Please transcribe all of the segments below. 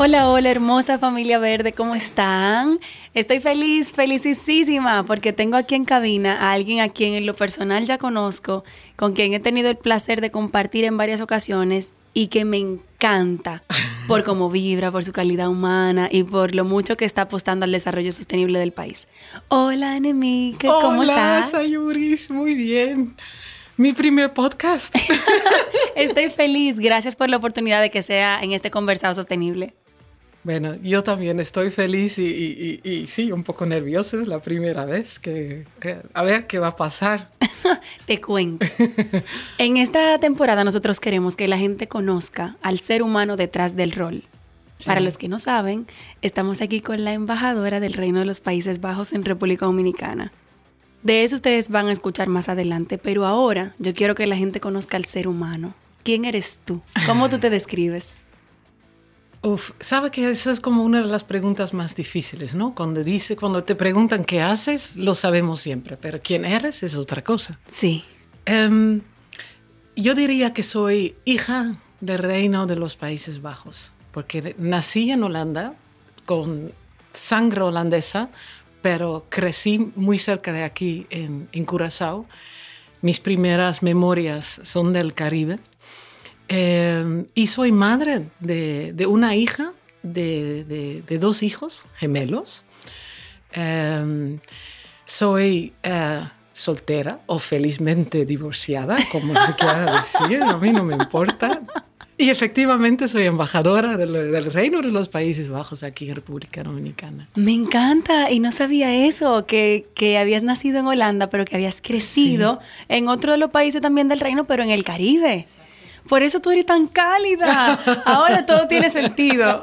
Hola, hola, hermosa familia verde, ¿cómo están? Estoy feliz, felicísima, porque tengo aquí en cabina a alguien a quien en lo personal ya conozco, con quien he tenido el placer de compartir en varias ocasiones y que me encanta por cómo vibra, por su calidad humana y por lo mucho que está apostando al desarrollo sostenible del país. Hola, Enemique, ¿cómo Hola, estás? Sayuris, muy bien. Mi primer podcast. Estoy feliz, gracias por la oportunidad de que sea en este conversado sostenible. Bueno, yo también estoy feliz y, y- y- y sí, un poco nerviosa. Es la primera vez que... eh, a ver qué va a pasar. Te cuento. En esta temporada nosotros queremos que la gente conozca al ser humano detrás del rol. Para los que no saben, estamos aquí con la embajadora del Reino de los Países Bajos en República Dominicana. De eso ustedes van a escuchar más adelante, pero ahora yo quiero que la gente conozca al ser humano. ¿Quién eres tú? ¿Cómo tú te describes? Uf, sabe que eso es como una de las preguntas más difíciles, ¿no? Cuando dice, cuando te preguntan qué haces, lo sabemos siempre, pero quién eres es otra cosa. Sí. Em, yo diría que soy hija del reino de los Países Bajos, porque nací en Holanda con sangre holandesa, pero crecí muy cerca de aquí en, en Curazao. Mis primeras memorias son del Caribe. Em, y soy madre de, de una hija, de, de- de dos hijos gemelos. Em, soy eh, soltera o felizmente divorciada, como se quiera decir, a mí no me importa. Y efectivamente soy embajadora del, del Reino de los Países Bajos aquí en República Dominicana. Me encanta y no sabía eso, que, que habías nacido en Holanda, pero que habías crecido en otro de los países también del reino, pero en el Caribe. Por eso tú eres tan cálida. Ahora todo tiene sentido.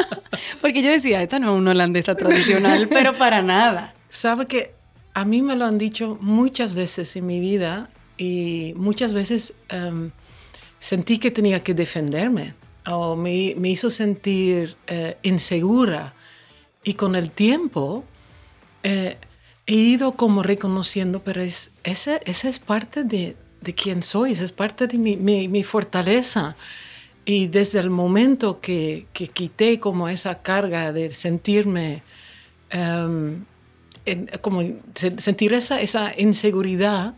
Porque yo decía, esta no es una holandesa tradicional, pero para nada. Sabe que a mí me lo han dicho muchas veces en mi vida y muchas veces em, sentí que tenía que defenderme o me, me hizo sentir eh, insegura. Y con el tiempo eh, he ido como reconociendo, pero es, esa, esa es parte de, de quién soy, es parte de mi, mi- mi fortaleza. Y desde el momento que, que quité como esa carga de sentirme, em, en- como se- sentir esa, esa inseguridad,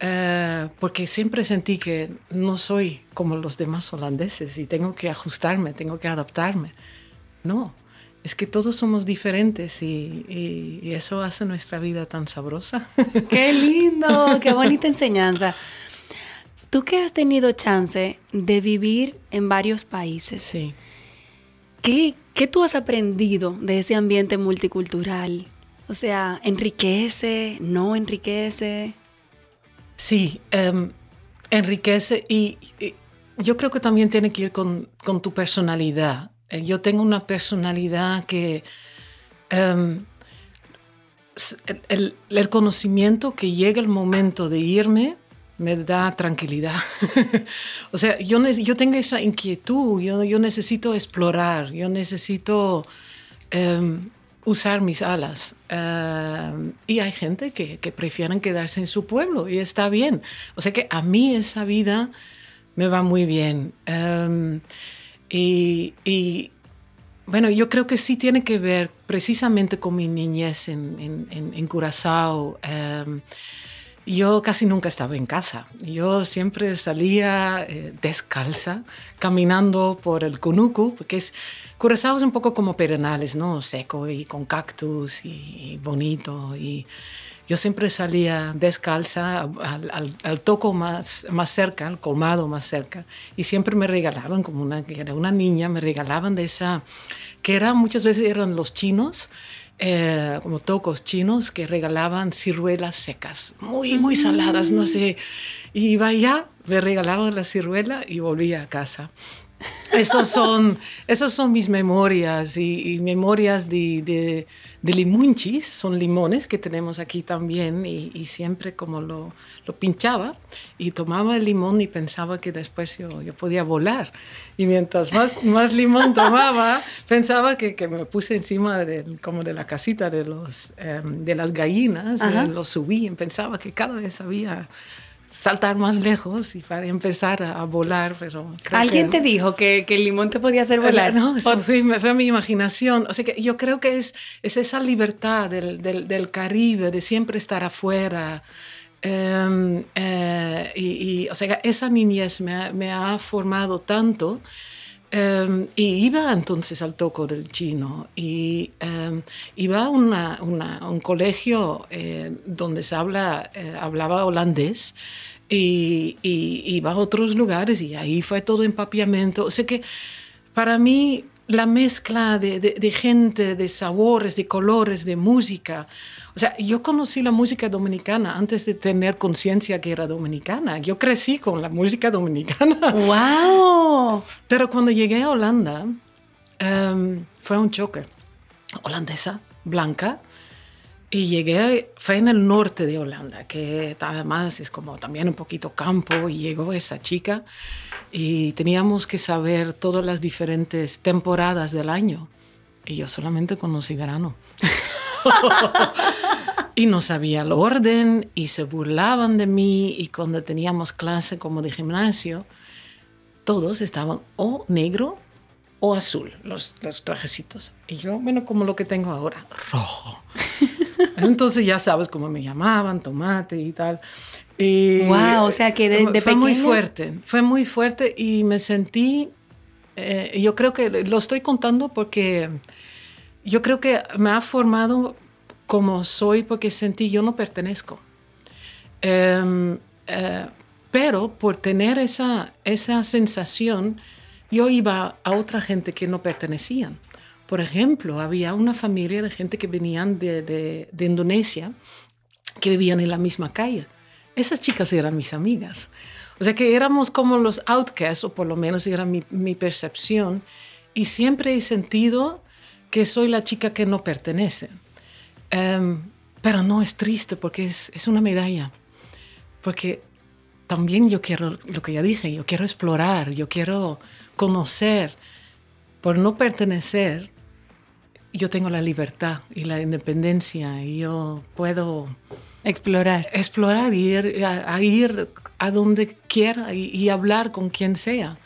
eh, porque siempre sentí que no soy como los demás holandeses y tengo que ajustarme, tengo que adaptarme. No, es que todos somos diferentes y, y- y eso hace nuestra vida tan sabrosa. Qué lindo, qué bonita enseñanza. Tú que has tenido chance de vivir en varios países, sí. ¿Qué, qué tú has aprendido de ese ambiente multicultural? O sea, ¿enriquece? ¿No enriquece? Sí, em, enriquece y, y yo creo que también tiene que ir con, con tu personalidad. Eh, Yo tengo una personalidad que s- el, el- conocimiento que llega el momento de irme me da tranquilidad. o sea, yo, yo tengo esa inquietud, yo, yo necesito explorar, yo necesito em, usar mis alas. Em, y hay gente que, que prefieren quedarse en su pueblo y está bien. O sea que a mí esa vida me va muy bien. Em, y, y, bueno, yo creo que sí tiene que ver precisamente con mi niñez en, en, en- Curazao. em, yo casi nunca estaba en casa. Yo siempre salía eh, descalza, caminando por el Cunucu, porque es, Curazao es un poco como perenales, ¿no? Seco y con cactus y, bonito. Y yo siempre salía descalza al, al, toco más, más cerca, al colmado más cerca. Y siempre me regalaban, como una, era una niña, me regalaban de esa, que era, muchas veces eran los chinos, eh, como tocos chinos que regalaban ciruelas secas, muy, muy saladas, no sé. Y iba allá, me regalaban la ciruela y volvía a casa. Esos son, esos son mis memorias y, memorias de, de, de, limunchis, son limones que tenemos aquí también y, siempre como lo, lo, pinchaba y tomaba el limón y pensaba que después yo, yo podía volar. Y mientras más, más limón tomaba, pensaba que, que, me puse encima de, como de la casita de, los, em, de las gallinas, y lo subí y pensaba que cada vez había saltar más lejos y para empezar a, volar, pero... ¿Alguien te dijo que, que, el limón te podía hacer volar? No, eso fue, fue, mi imaginación. O sea, que yo creo que es, es esa libertad del, del, del Caribe, de siempre estar afuera. Em, eh, y, y, o sea, esa niñez me me ha formado tanto Em, y iba entonces al toco del chino y em, iba a un colegio eh, donde se habla, eh, hablaba holandés y, iba a otros lugares y ahí fue todo empapiamiento. O sea que para mí la mezcla de, de gente, de sabores, de colores, de música, o sea, yo conocí la música dominicana antes de tener conciencia que era dominicana. Yo crecí con la música dominicana. ¡Wow! Pero cuando llegué a Holanda, em, fue un choque. Holandesa, blanca. Y llegué, fue en el norte de Holanda, que además es como también un poquito campo, y llegó esa chica y teníamos que saber todas las diferentes temporadas del año. Y yo solamente conocí verano. y no sabía el orden y se burlaban de mí y cuando teníamos clase como de gimnasio, todos estaban o negro o azul, los, los trajecitos. Y yo, bueno, como lo que tengo ahora, rojo. Entonces ya sabes cómo me llamaban, tomate y tal. Y wow, o sea que de, fue muy fuerte, fue muy fuerte y me sentí, eh, yo creo que lo estoy contando porque yo creo que me ha formado como soy porque sentí yo no pertenezco. Em, eh, pero por tener esa, esa sensación, yo iba a otra gente que no pertenecían. Por ejemplo, había una familia de gente que venían de, de, Indonesia, que vivían en la misma calle. Esas chicas eran mis amigas. O sea que éramos como los outcasts, o por lo menos era mi, mi percepción. Y siempre he sentido que soy la chica que no pertenece. Em, pero no es triste porque es, es, una medalla. Porque también yo quiero, lo que ya dije, yo quiero explorar, yo quiero conocer. Por no pertenecer, yo tengo la libertad y la independencia y yo puedo explorar. Explorar y ir a, ir a donde quiera y, hablar con quien sea.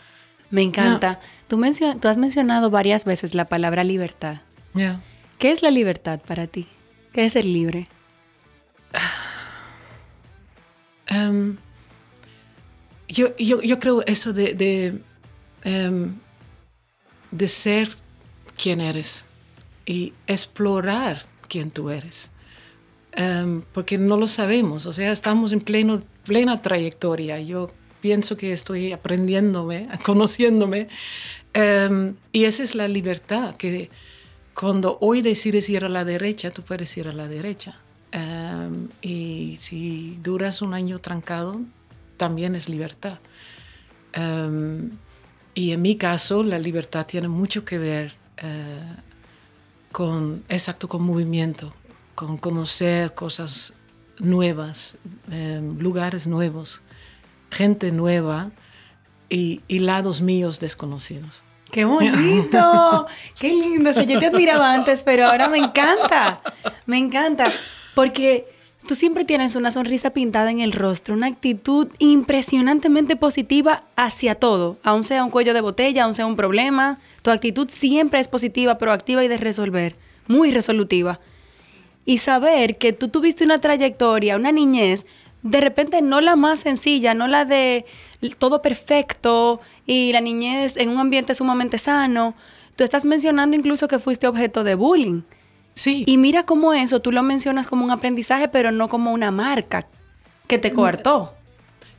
Me encanta. Tú, tú, has mencionado varias veces la palabra libertad. ¿Qué es la libertad para ti? ¿Qué es ser libre? Em, yo, yo, yo, creo eso de, de, em, de, ser quien eres y explorar quién tú eres. Em, porque no lo sabemos, o sea, estamos en pleno, plena trayectoria. Yo pienso que estoy aprendiéndome, conociéndome, y esa es la libertad, que cuando hoy decides ir a la derecha, tú puedes ir a la derecha. Em, y si duras un año trancado, también es libertad. Em, y en mi caso, la libertad tiene mucho que ver eh, con, exacto, con movimiento, con conocer cosas nuevas, em, lugares nuevos, gente nueva y, lados míos desconocidos. ¡Qué bonito! ¡Qué lindo! O sea, yo te admiraba antes, pero ahora me encanta. Me encanta. Porque tú siempre tienes una sonrisa pintada en el rostro, una actitud impresionantemente positiva hacia todo, aun sea un cuello de botella, aun sea un problema. Tu actitud siempre es positiva, proactiva y de resolver. Muy resolutiva. Y saber que tú tuviste una trayectoria, una niñez de repente no la más sencilla, no la de todo perfecto y la niñez en un ambiente sumamente sano. Tú estás mencionando incluso que fuiste objeto de bullying. Sí. Y mira cómo eso, tú lo mencionas como un aprendizaje, pero no como una marca que te coartó.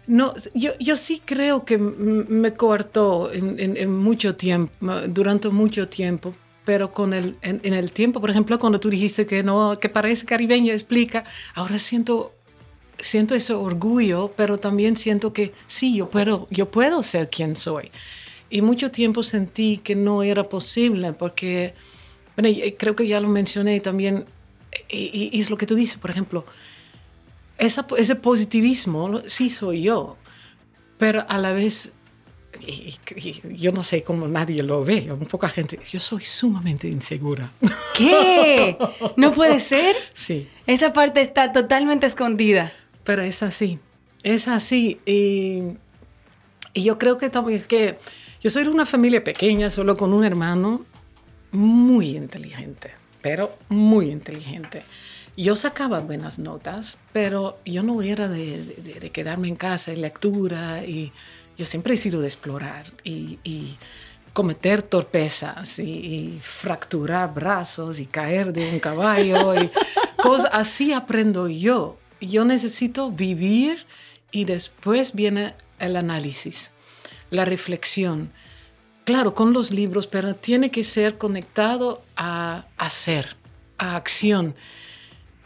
No, yo, yo sí creo que me coartó en, mucho tiempo, durante mucho tiempo, pero con el, en, el tiempo, por ejemplo, cuando tú dijiste que no, que parece caribeño, explica, ahora siento, siento ese orgullo, pero también siento que sí, yo puedo, yo puedo ser quien soy. Y mucho tiempo sentí que no era posible, porque, bueno, creo que ya lo mencioné también, y, y es lo que tú dices, por ejemplo, ese positivismo sí soy yo, pero a la vez, yo no sé cómo nadie lo ve, poca gente, yo soy sumamente insegura. ¿Qué? ¿No puede ser? Sí. Esa parte está totalmente escondida. Pero es así, es así. Y, y yo creo que también que yo soy de una familia pequeña, solo con un hermano, muy inteligente, pero muy inteligente. Yo sacaba buenas notas, pero yo no era de, quedarme en casa en lectura y yo siempre he sido de explorar y, cometer torpezas y, fracturar brazos y caer de un caballo y cosas así aprendo yo. Yo necesito vivir y después viene el análisis, la reflexión. Claro, con los libros, pero tiene que ser conectado a hacer, a acción.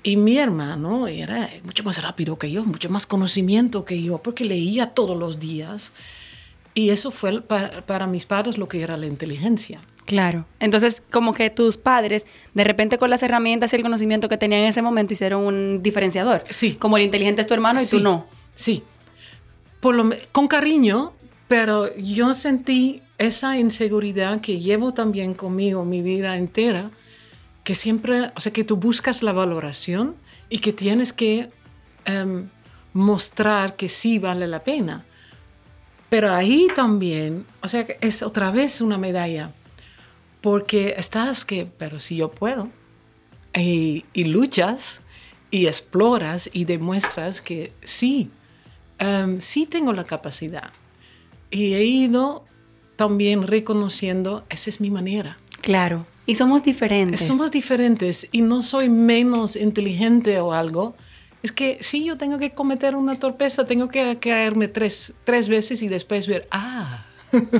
Y mi hermano era mucho más rápido que yo, mucho más conocimiento que yo, porque leía todos los días. Y eso fue para, mis padres lo que era la inteligencia. Claro. Entonces, como que tus padres, de repente con las herramientas y el conocimiento que tenían en ese momento, hicieron un diferenciador. Sí. Como el inteligente es tu hermano y tú no. Sí. Por lo, con cariño, pero yo sentí esa inseguridad que llevo también conmigo mi vida entera que siempre, o sea, que tú buscas la valoración y que tienes que em, mostrar que sí vale la pena. Pero ahí también, o sea, es otra vez una medalla, porque estás que, pero si yo puedo, y, luchas y exploras y demuestras que sí, em, sí tengo la capacidad. Y he ido también reconociendo, esa es mi manera. Claro. Y somos diferentes. Somos diferentes y no soy menos inteligente o algo. Es que si yo tengo que cometer una torpeza, tengo que caerme tres, tres veces y después ver, ah.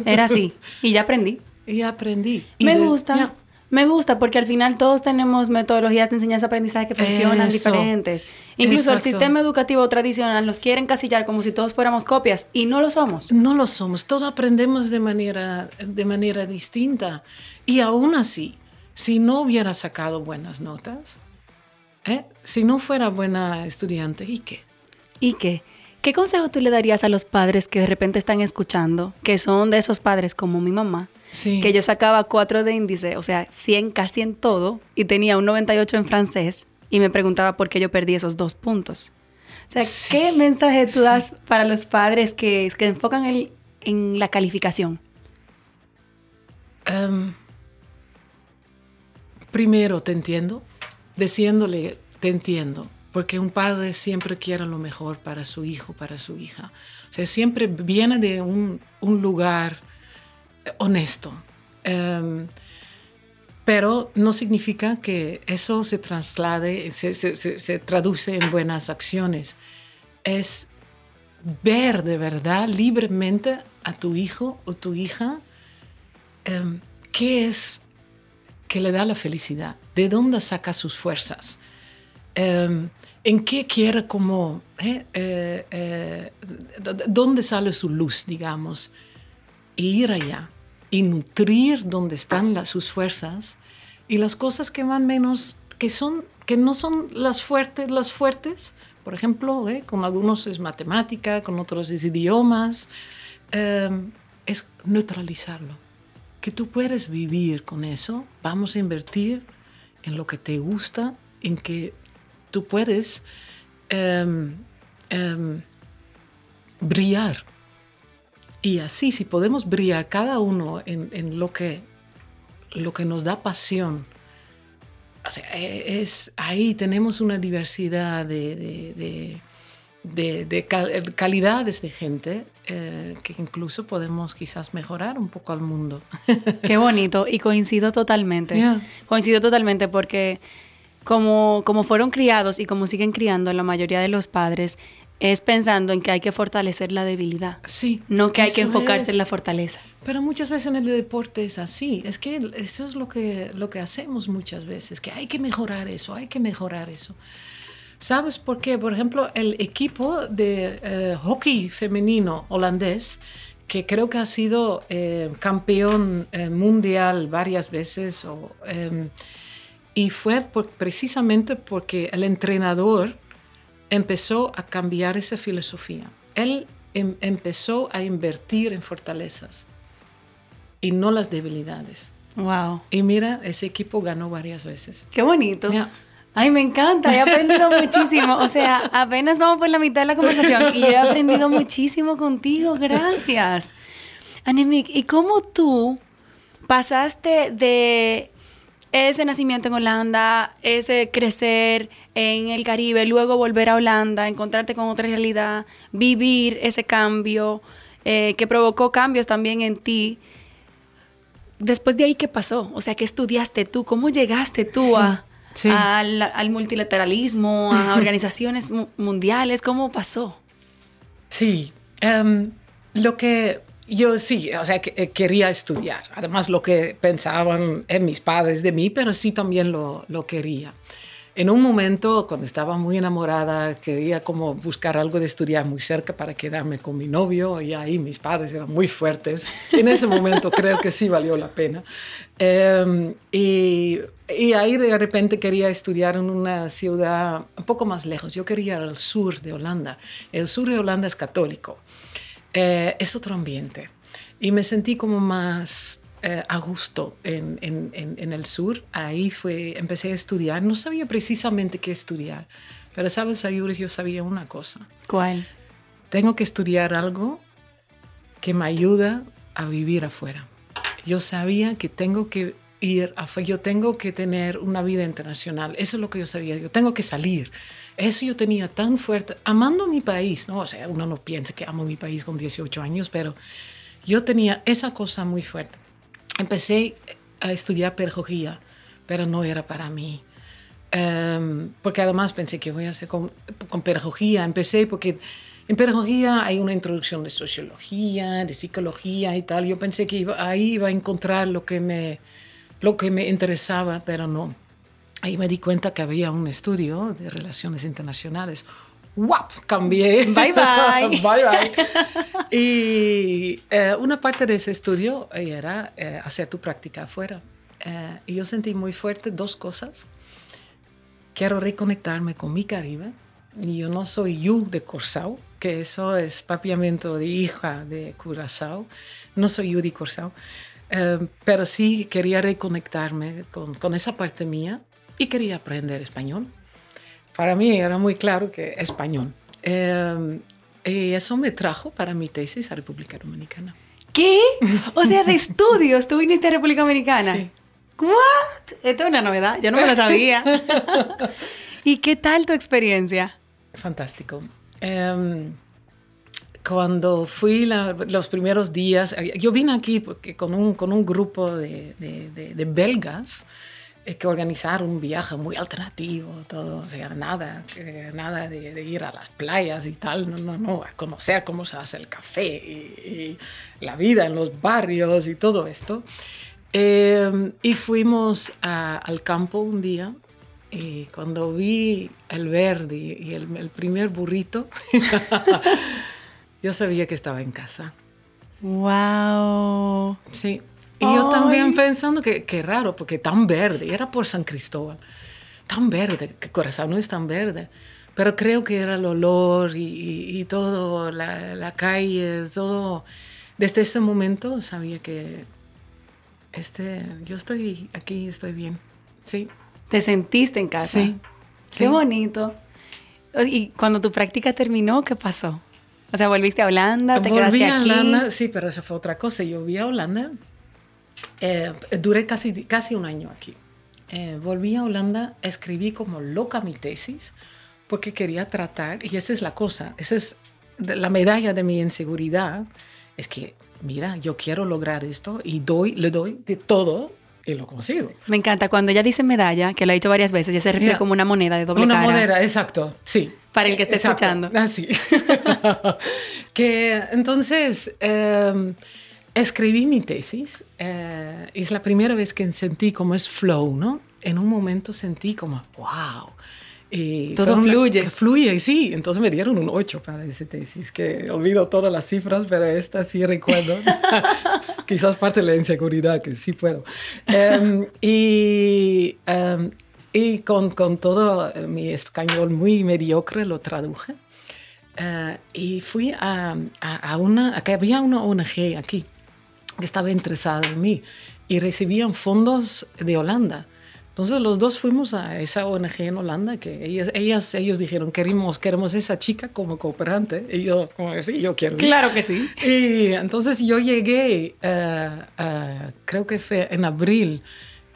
Era así. Y ya aprendí. Y aprendí. me gusta. Me gusta porque al final todos tenemos metodologías de enseñanza-aprendizaje que funcionan diferentes. Incluso el sistema educativo tradicional nos quiere encasillar como si todos fuéramos copias y no lo somos. No lo somos. Todos aprendemos de manera, de manera distinta. Y aún así, si no hubiera sacado buenas notas, ¿eh? si no fuera buena estudiante, ¿y qué? ¿Y qué? ¿Qué consejo tú le darías a los padres que de repente están escuchando, que son de esos padres como mi mamá, que yo sacaba cuatro de índice, o sea, 100 casi en todo, y tenía un 98 en francés, y me preguntaba por qué yo perdí esos dos puntos? O sea, ¿qué mensaje tú das para los padres que, que enfocan el, en la calificación? Um, primero, te entiendo, diciéndole, te entiendo, porque un padre siempre quiere lo mejor para su hijo, para su hija. O sea, siempre viene de un, un lugar honesto. Em, pero no significa que eso se traslade, se, traduce en buenas acciones. Es ver de verdad libremente a tu hijo o tu hija em, qué es que le da la felicidad, de dónde saca sus fuerzas, em, en qué quiere como, eh, eh, eh, dónde sale su luz, digamos, e ir allá y nutrir donde están sus fuerzas y las cosas que van menos, que, son, que no son las fuertes, las fuertes, por ejemplo, con algunos es matemática, con otros es idiomas, em, es neutralizarlo que tú puedes vivir con eso, vamos a invertir en lo que te gusta, en que tú puedes em, em, brillar. Y así, si podemos brillar cada uno en, lo, que, lo que nos da pasión, e, es, ahí tenemos una diversidad de, de, calidades de gente eh, que incluso podemos quizás mejorar un poco al mundo. Qué bonito y coincido totalmente. Coincido totalmente porque como, como fueron criados y como siguen criando la mayoría de los padres, es pensando en que hay que fortalecer la debilidad. Sí. No que hay que enfocarse en la fortaleza. Pero muchas veces en el deporte es así. Es que eso es lo que, lo que hacemos muchas veces, que hay que mejorar eso, hay que mejorar eso. ¿Sabes por qué? Por ejemplo, el equipo de eh, hockey femenino holandés, que creo que ha sido eh, campeón eh, mundial varias veces, em, y fue precisamente porque el entrenador empezó a cambiar esa filosofía. Él em, empezó a invertir en fortalezas y no las debilidades. Wow. Y mira, ese equipo ganó varias veces. Qué bonito. Ay, me encanta, he aprendido muchísimo. O sea, apenas vamos por la mitad de la conversación y he aprendido muchísimo contigo. Gracias. Anemik, ¿y cómo tú pasaste de ese nacimiento en Holanda, ese crecer en el Caribe, luego volver a Holanda, encontrarte con otra realidad, vivir ese cambio eh, que provocó cambios también en ti? Después de ahí, ¿qué pasó? O sea, ¿qué estudiaste tú? ¿Cómo llegaste tú a al, multilateralismo, a organizaciones mundiales? ¿Cómo pasó? Sí, em, lo que yo sí, o sea, que, eh, quería estudiar. Además, lo que pensaban en mis padres de mí, pero sí también lo, lo quería en un momento, cuando estaba muy enamorada, quería como buscar algo de estudiar muy cerca para quedarme con mi novio y ahí mis padres eran muy fuertes. En ese momento creo que sí valió la pena. Em, y, y, ahí de repente quería estudiar en una ciudad un poco más lejos. Yo quería ir al sur de Holanda. El sur de Holanda es católico. Eh, es otro ambiente. Y me sentí como más eh, a gusto en, en, el sur. Ahí fue, empecé a estudiar. No sabía precisamente qué estudiar, pero sabes, Ayuris, yo sabía una cosa. ¿Cuál? Tengo que estudiar algo que me ayuda a vivir afuera. Yo sabía que tengo que ir afuera, yo tengo que tener una vida internacional. Eso es lo que yo sabía. Yo tengo que salir. Eso yo tenía tan fuerte, amando mi país, ¿no? O sea, uno no piensa que amo mi país con 18 años, pero yo tenía esa cosa muy fuerte empecé a estudiar pedagogía, pero no era para mí. Em, porque además pensé que voy a hacer con, con, pedagogía. Empecé porque en pedagogía hay una introducción de sociología, de psicología y tal. Yo pensé que ahí iba a encontrar lo que, me, lo que me interesaba, pero no. Ahí me di cuenta que había un estudio de relaciones internacionales ¡Wap! Cambié. Bye bye. bye bye. Y eh, una parte de ese estudio era eh, hacer tu práctica afuera. Eh, y yo sentí muy fuerte dos cosas. Quiero reconectarme con mi Caribe. Y yo no soy you de Curazao, que eso es papiamento de hija de Curazao. No soy you de Curazao. pero sí quería reconectarme con, con esa parte mía y quería aprender español para mí era muy claro que español. Em, y eso me trajo para mi tesis a República Dominicana. ¿Qué? O sea, de estudios, tú viniste a República Dominicana. Sí. ¿What? Esto es una novedad, yo no me lo sabía. ¿Y qué tal tu experiencia? Fantástico. Em, cuando fui los primeros días, yo vine aquí porque con, un, con un grupo de, de, de belgas que organizar un viaje muy alternativo, todo, o sea, nada, nada de, ir a las playas y tal, no, no, no, a conocer cómo se hace el café y, la vida en los barrios y todo esto. Em, y fuimos al campo un día y cuando vi el verde y el, el primer burrito, yo sabía que estaba en casa. ¡Wow! Sí, y yo también pensando que, qué raro, porque tan verde, era por San Cristóbal, tan verde, que Corazón no es tan verde. Pero creo que era el olor y, y, todo, la, la, calle, todo. Desde ese momento sabía que este, yo estoy aquí, estoy bien. Sí. ¿Te sentiste en casa? Sí. Qué bonito. Y cuando tu práctica terminó, ¿qué pasó? O sea, ¿volviste a Holanda? ¿Te Volví quedaste a aquí? Holanda, sí, pero eso fue otra cosa. Yo vi a Holanda eh, duré casi, casi un año aquí. Eh, volví a Holanda, escribí como loca mi tesis, porque quería tratar, y esa es la cosa, esa es la medalla de mi inseguridad, es que, mira, yo quiero lograr esto y doy, le doy de todo y lo consigo. Me encanta cuando ella dice medalla, que lo ha dicho varias veces, ya se refiere como una moneda de doble una cara. Una moneda, exacto, sí. Para el que esté escuchando. Así. Ah, que entonces em, escribí mi tesis. Eh, es la primera vez que sentí como es flow, ¿no? En un momento sentí como, wow. Y Todo fluye. fluye, sí. Entonces me dieron un 8 para esa tesis, que olvido todas las cifras, pero esta sí recuerdo. Quizás parte de la inseguridad, que sí puedo. Em, y, em, y con, con, todo mi español muy mediocre lo traduje. Uh, y fui a, a, a, una, que había una ONG aquí que estaba interesada en mí y recibían fondos de Holanda. Entonces los dos fuimos a esa ONG en Holanda que ellas, ellas ellos dijeron queremos queremos esa chica como cooperante y yo como sí yo quiero claro que sí. Y entonces yo llegué uh, uh, creo que fue en abril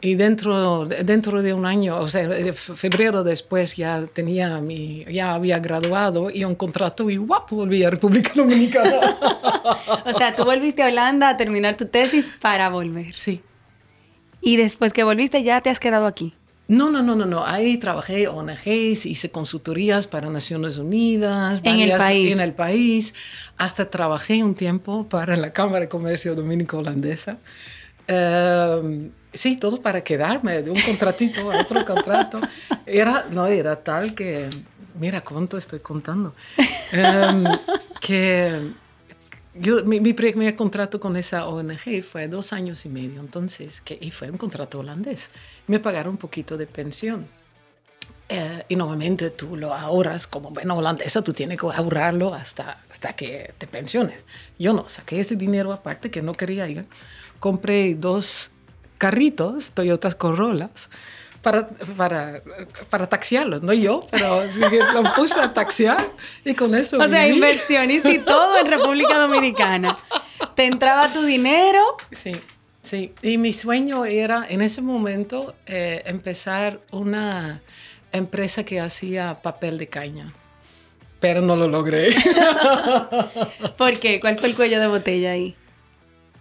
y dentro, dentro de un año, o sea, febrero después ya tenía mi, ya había graduado y un contrato y guapo volví a República Dominicana. o sea, tú volviste a Holanda a terminar tu tesis para volver. Sí. Y después que volviste ya te has quedado aquí. No, no, no, no, no. Ahí trabajé ONGs, hice consultorías para Naciones Unidas. en el país. En el país. Hasta trabajé un tiempo para la Cámara de Comercio Dominico-Holandesa. Uh, sí, todo para quedarme de un contratito a otro contrato. Era, no, era tal que, mira cuánto estoy contando, um, que yo, mi, mi, primer contrato con esa ONG fue dos años y medio, entonces, que, y fue un contrato holandés. Me pagaron un poquito de pensión. Eh, y normalmente tú lo ahorras como buena holandesa, tú tienes que ahorrarlo hasta, hasta que te pensiones. Yo no, saqué ese dinero aparte que no quería ir. Compré dos carritos, Toyotas Corollas, para, para, para taxiarlos, no yo, pero lo puse a taxiar y con eso. O sea, inversionista y todo en República Dominicana. Te entraba tu dinero. Sí, sí. Y mi sueño era en ese momento eh, empezar una empresa que hacía papel de caña. Pero no lo logré. ¿Por qué? ¿Cuál fue el cuello de botella ahí?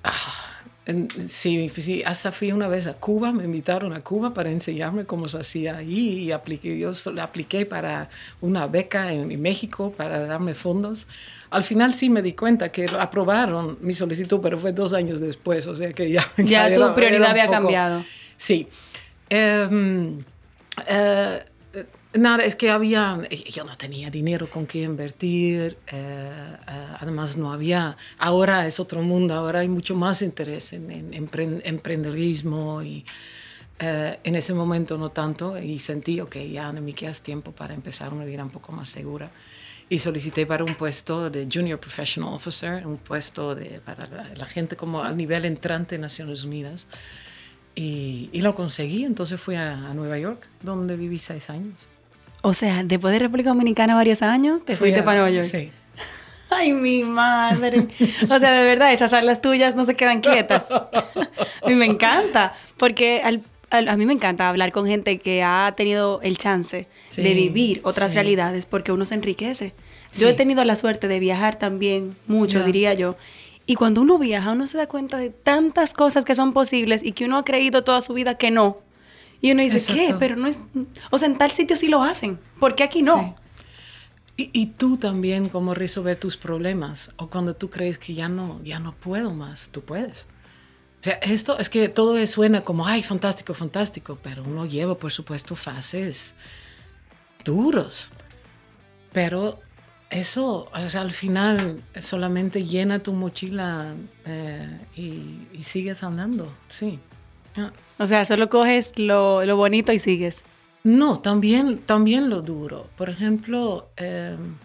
Ah Sí, sí, hasta fui una vez a Cuba, me invitaron a Cuba para enseñarme cómo se hacía ahí y apliqué, yo apliqué para una beca en, México para darme fondos. Al final sí me di cuenta que aprobaron mi solicitud, pero fue dos años después, o sea que ya... Ya, tu prioridad había cambiado. Sí. Um, uh, Nada, es que había, yo no tenía dinero con qué invertir, eh, eh, además no había, ahora es otro mundo, ahora hay mucho más interés en, en emprendedorismo y eh, en ese momento no tanto y sentí, que ya no me queda tiempo para empezar una vida un poco más segura y solicité para un puesto de Junior Professional Officer, un puesto de, para la, gente como al nivel entrante en Naciones Unidas. Y, y lo conseguí, entonces fui a, a Nueva York, donde viví seis años. O sea, después de República Dominicana varios años, te fuiste para Nueva York. Sí. Ay, mi madre. O sea, de verdad, esas alas tuyas no se quedan quietas. A mí me encanta, porque a mí me encanta hablar con gente que ha tenido el chance de vivir otras realidades, porque uno se enriquece. Yo he tenido la suerte de viajar también mucho, diría yo. Y cuando uno viaja, uno se da cuenta de tantas cosas que son posibles y que uno ha creído toda su vida que no. Y uno dice, ¿qué? Pero no es... O sea, en tal sitio sí lo hacen. ¿Por qué aquí no? Y, y, tú también, cómo resolver tus problemas. O cuando tú crees que ya no, ya no puedo más, tú puedes. O sea, esto es que todo suena como, ay, fantástico, fantástico. Pero uno lleva, por supuesto, fases duros. Pero eso, o sea, al final solamente llena tu mochila eh, y, y sigues andando. Sí. O sea, solo coges lo, lo, bonito y sigues. No, también, también lo duro. Por ejemplo, em,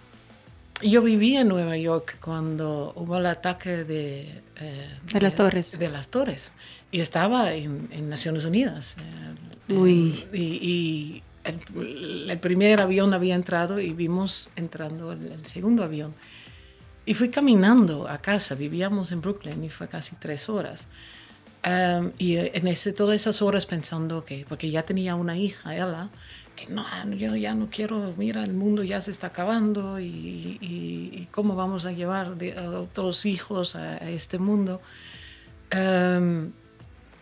yo viví en Nueva York cuando hubo el ataque de, eh, de las torres. De las torres. Y estaba en, en Naciones Unidas. Eh, Uy. y, y el, el, primer avión había entrado y vimos entrando el, el segundo avión. Y fui caminando a casa, vivíamos en Brooklyn y fue casi tres horas. Um, y en ese, todas esas horas pensando que, porque ya tenía una hija, ella, que no, yo ya no quiero, mira, el mundo ya se está acabando y, cómo vamos a llevar a otros hijos a, este mundo. Em,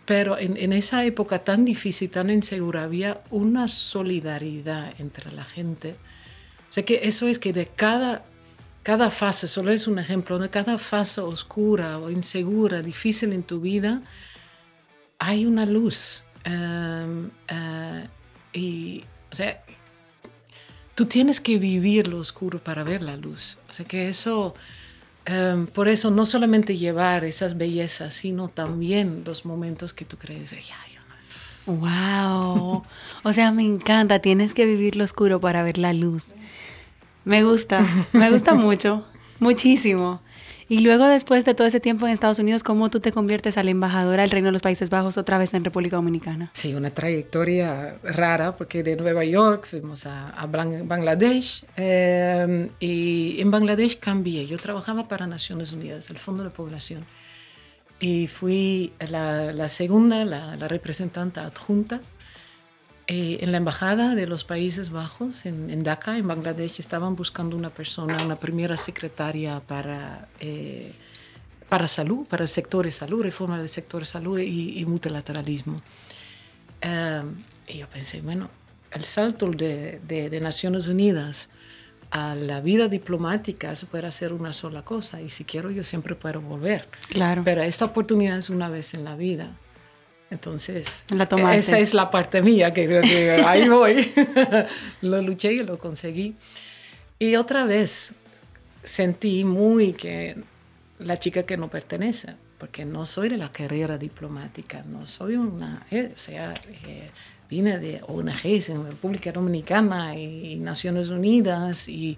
pero en, en, esa época tan difícil, tan insegura, había una solidaridad entre la gente. O sea que eso es que de cada, cada fase, solo es un ejemplo, de cada fase oscura o insegura, difícil en tu vida, hay una luz. Em, eh, y o sea, tú tienes que vivir lo oscuro para ver la luz. O sea que eso, em, por eso no solamente llevar esas bellezas, sino también los momentos que tú crees, ya, Wow. O sea, me encanta, tienes que vivir lo oscuro para ver la luz. Me gusta, me gusta mucho, muchísimo. Y luego, después de todo ese tiempo en Estados Unidos, ¿cómo tú te conviertes a la embajadora del Reino de los Países Bajos otra vez en República Dominicana? Sí, una trayectoria rara, porque de Nueva York fuimos a, Bangladesh em, y en Bangladesh cambié. Yo trabajaba para Naciones Unidas, el Fondo de Población, y fui la, segunda, la, la representante adjunta eh, en la embajada de los Países Bajos, en, Dhaka, en Bangladesh, estaban buscando una persona, una primera secretaria para, eh, para salud, para el sector de salud, reforma del sector de salud y, multilateralismo. Eh, y yo pensé, bueno, el salto de, de, Naciones Unidas a la vida diplomática se puede hacer una sola cosa y si quiero yo siempre puedo volver. Claro. Pero esta oportunidad es una vez en la vida. Entonces, esa es la parte mía, que, ahí voy. lo luché y lo conseguí. Y otra vez sentí muy que la chica que no pertenece, porque no soy de la carrera diplomática, no soy una, eh, o sea, eh, vine de ONGs en República Dominicana y, Naciones Unidas y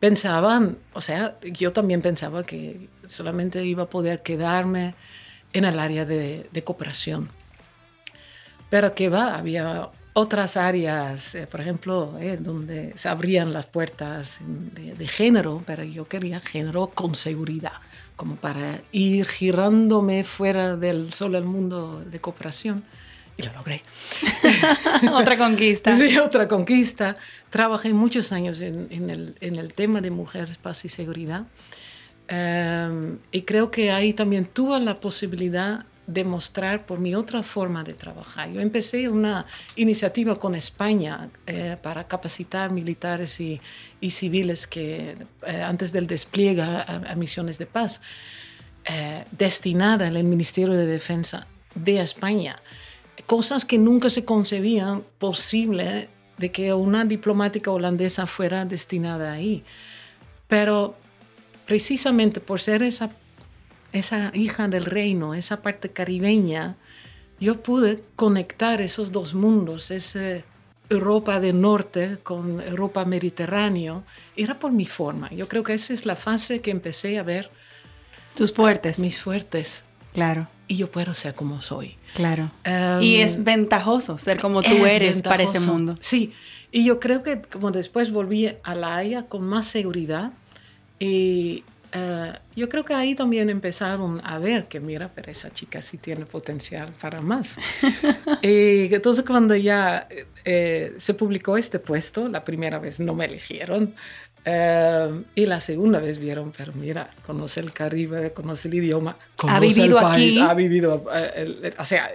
pensaban, o sea, yo también pensaba que solamente iba a poder quedarme en el área de, cooperación. Pero que va, había otras áreas, eh, por ejemplo, eh, donde se abrían las puertas de, género, pero yo quería género con seguridad, como para ir girándome fuera del solo el mundo de cooperación. Y lo logré. otra conquista. Sí, otra conquista. Trabajé muchos años en, en, el, en el, tema de mujeres, paz y seguridad. Em, y creo que ahí también tuve la posibilidad de mostrar por mi otra forma de trabajar. Yo empecé una iniciativa con España eh, para capacitar militares y, y civiles que eh, antes del despliegue a, misiones de paz, eh, destinada al Ministerio de Defensa de España. Cosas que nunca se concebían posible de que una diplomática holandesa fuera destinada ahí. Pero precisamente por ser esa, esa hija del reino, esa parte caribeña, yo pude conectar esos dos mundos, esa Europa del norte con Europa mediterráneo, era por mi forma. Yo creo que esa es la fase que empecé a ver. Tus fuertes. Mis fuertes. Claro. Y yo puedo ser como soy. Claro. Em, y es ventajoso ser como tú eres para ese mundo. Sí. Y yo creo que como después volví a La Haya con más seguridad, y eh, yo creo que ahí también empezaron a ver que, mira, pero esa chica sí tiene potencial para más. y entonces cuando ya eh, se publicó este puesto, la primera vez no me eligieron. Eh, y la segunda vez vieron, pero mira, conoce el Caribe, conoce el idioma, conoce ha vivido el país, aquí. ha vivido, o sea,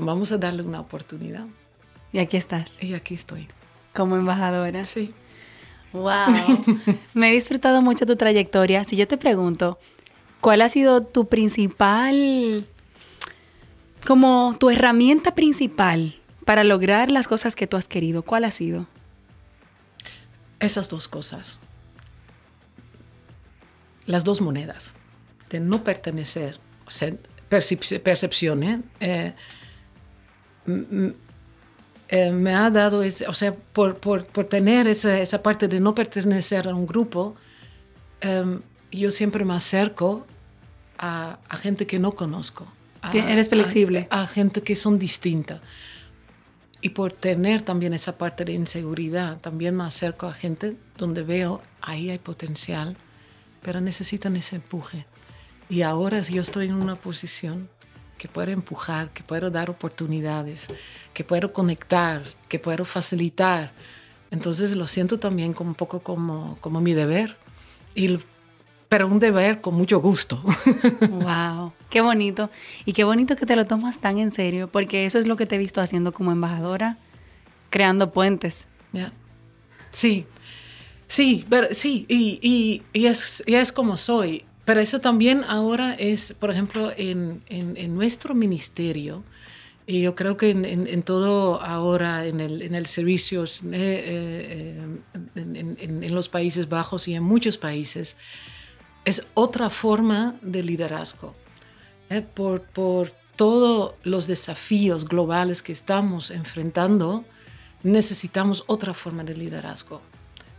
vamos a darle una oportunidad. Y aquí estás. Y aquí estoy. Como embajadora. Sí. Wow. Me he disfrutado mucho tu trayectoria. Si yo te pregunto, ¿cuál ha sido tu principal, como tu herramienta principal para lograr las cosas que tú has querido? ¿Cuál ha sido? Esas dos cosas. Las dos monedas. De no pertenecer, o sea, percepción, ¿eh? eh eh, me ha dado, o sea, por, por, por tener esa, esa, parte de no pertenecer a un grupo, em, yo siempre me acerco a, a, gente que no conozco. Eres flexible. A, gente que son distintas. Y por tener también esa parte de inseguridad, también me acerco a gente donde veo ahí hay potencial, pero necesitan ese empuje. Y ahora yo estoy en una posición que puedo empujar, que puedo dar oportunidades, que puedo conectar, que puedo facilitar. Entonces lo siento también como un poco como, como mi deber. Y pero un deber con mucho gusto. Wow, qué bonito. Y qué bonito que te lo tomas tan en serio, porque eso es lo que te he visto haciendo como embajadora, creando puentes. Sí, sí, pero, sí, y, y, es, es como soy. Pero eso también ahora es, por ejemplo, en, nuestro ministerio, y yo creo que en, todo ahora, en el, en el servicio, eh, eh, en, los Países Bajos y en muchos países, es otra forma de liderazgo. ¿eh? Por, por todos los desafíos globales que estamos enfrentando, necesitamos otra forma de liderazgo.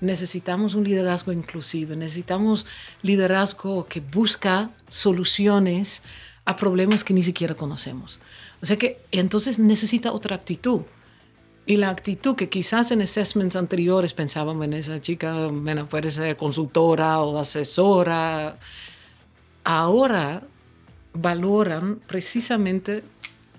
Necesitamos un liderazgo inclusivo, necesitamos liderazgo que busca soluciones a problemas que ni siquiera conocemos. O sea que entonces necesita otra actitud. Y la actitud que quizás en assessments anteriores pensaban, bueno, esa chica bueno, puede ser consultora o asesora, ahora valoran precisamente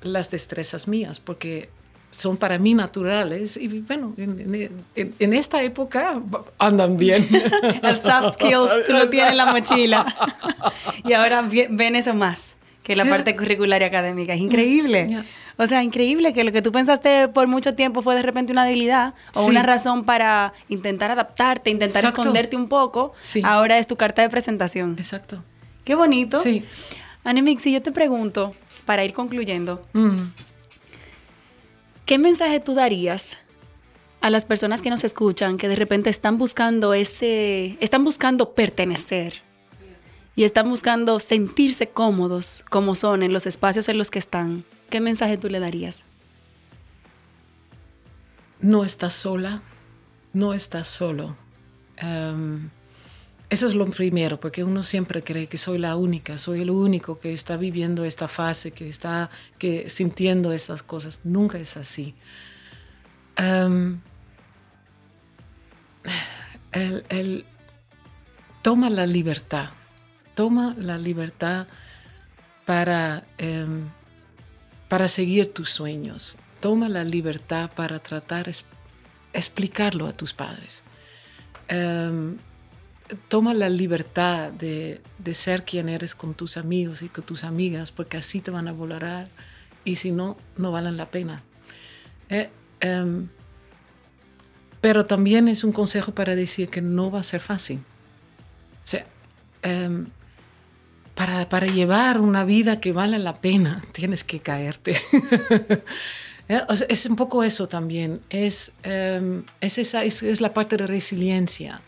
las destrezas mías, porque son para mí naturales y bueno, en, esta época andan bien. El soft skills tú lo tienes en la mochila. y ahora ven eso más que la parte curricular y académica. Es increíble. O sea, increíble que lo que tú pensaste por mucho tiempo fue de repente una debilidad o una razón para intentar adaptarte, intentar esconderte un poco. Ahora es tu carta de presentación. Exacto. Qué bonito. Sí. Anemix, si yo te pregunto, para ir concluyendo, mm. ¿Qué mensaje tú darías a las personas que nos escuchan que de repente están buscando ese, están buscando pertenecer y están buscando sentirse cómodos como son en los espacios en los que están? ¿Qué mensaje tú le darías? No estás sola, no estás solo. Em, eso es lo primero, porque uno siempre cree que soy la única, soy el único que está viviendo esta fase, que está que, sintiendo esas cosas. Nunca es así. Em, toma la libertad, toma la libertad para em, para seguir tus sueños. Toma la libertad para tratar explicarlo a tus padres. Toma la libertad de, ser quien eres con tus amigos y con tus amigas, porque así te van a valorar y si no, no valen la pena. Eh, em, pero también es un consejo para decir que no va a ser fácil. O sea, em, para, llevar una vida que vale la pena, tienes que caerte. ¿Eh? es un poco eso también, es, em, es, esa, es, la parte de resiliencia.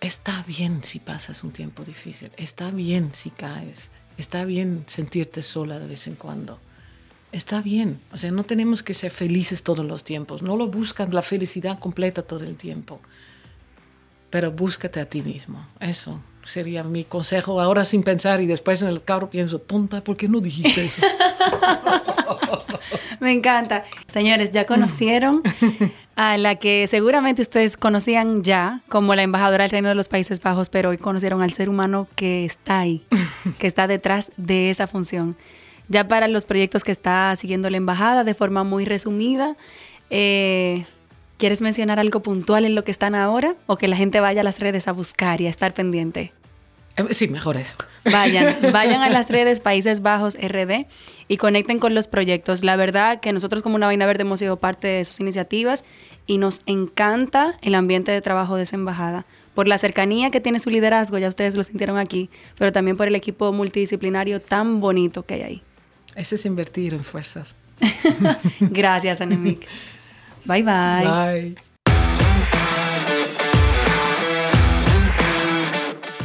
Está bien si pasas un tiempo difícil, está bien si caes, está bien sentirte sola de vez en cuando. Está bien, o sea, no tenemos que ser felices todos los tiempos, no lo buscan la felicidad completa todo el tiempo, pero búscate a ti mismo, eso, sería mi consejo ahora sin pensar y después en el carro pienso, tonta, ¿por qué no dijiste eso? Me encanta. Señores, ya conocieron a la que seguramente ustedes conocían ya como la embajadora del Reino de los Países Bajos, pero hoy conocieron al ser humano que está ahí, que está detrás de esa función. Ya para los proyectos que está siguiendo la embajada de forma muy resumida, eh, ¿quieres mencionar algo puntual en lo que están ahora o que la gente vaya a las redes a buscar y a estar pendiente? Eh, sí, mejor eso. Vayan, vayan a las redes Países Bajos RD y conecten con los proyectos. La verdad que nosotros como una vaina verde hemos sido parte de sus iniciativas y nos encanta el ambiente de trabajo de esa embajada. Por la cercanía que tiene su liderazgo, ya ustedes lo sintieron aquí, pero también por el equipo multidisciplinario tan bonito que hay ahí. Ese es invertir en fuerzas. Gracias, Anemic. Bye bye. Bye.